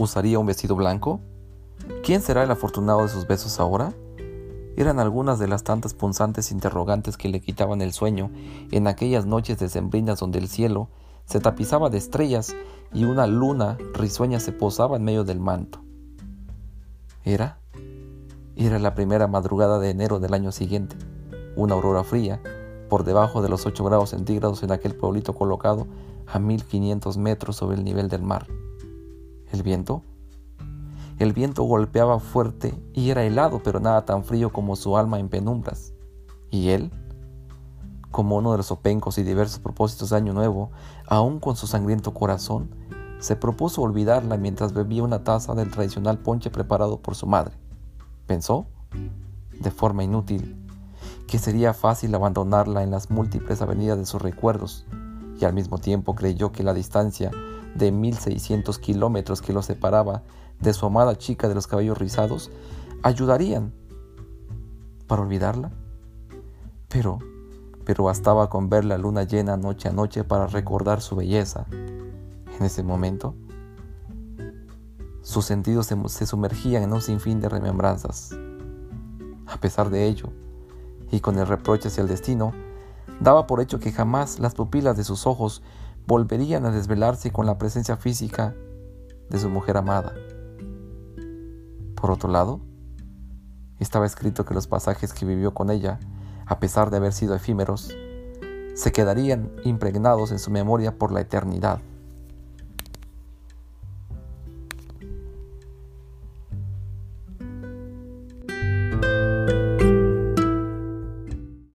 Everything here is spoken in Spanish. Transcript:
¿Usaría un vestido blanco? ¿Quién será el afortunado de sus besos ahora? Eran algunas de las tantas punzantes interrogantes que le quitaban el sueño en aquellas noches decembrinas donde el cielo se tapizaba de estrellas y una luna risueña se posaba en medio del manto. ¿Era? Era la primera madrugada de enero del año siguiente, una aurora fría, por debajo de los 8 grados centígrados en aquel pueblito colocado a 1500 metros sobre el nivel del mar. ¿El viento? El viento golpeaba fuerte y era helado, pero nada tan frío como su alma en penumbras. ¿Y él? Como uno de los opencos y diversos propósitos de Año Nuevo, aún con su sangriento corazón, se propuso olvidarla mientras bebía una taza del tradicional ponche preparado por su madre. Pensó, de forma inútil, que sería fácil abandonarla en las múltiples avenidas de sus recuerdos, y al mismo tiempo creyó que la distancia de 1600 kilómetros que lo separaba de su amada chica de los cabellos rizados ayudarían para olvidarla. Pero, pero bastaba con ver la luna llena noche a noche para recordar su belleza. En ese momento, sus sentidos se, se sumergían en un sinfín de remembranzas. A pesar de ello, y con el reproche hacia el destino, daba por hecho que jamás las pupilas de sus ojos volverían a desvelarse con la presencia física de su mujer amada. Por otro lado, estaba escrito que los pasajes que vivió con ella, a pesar de haber sido efímeros, se quedarían impregnados en su memoria por la eternidad.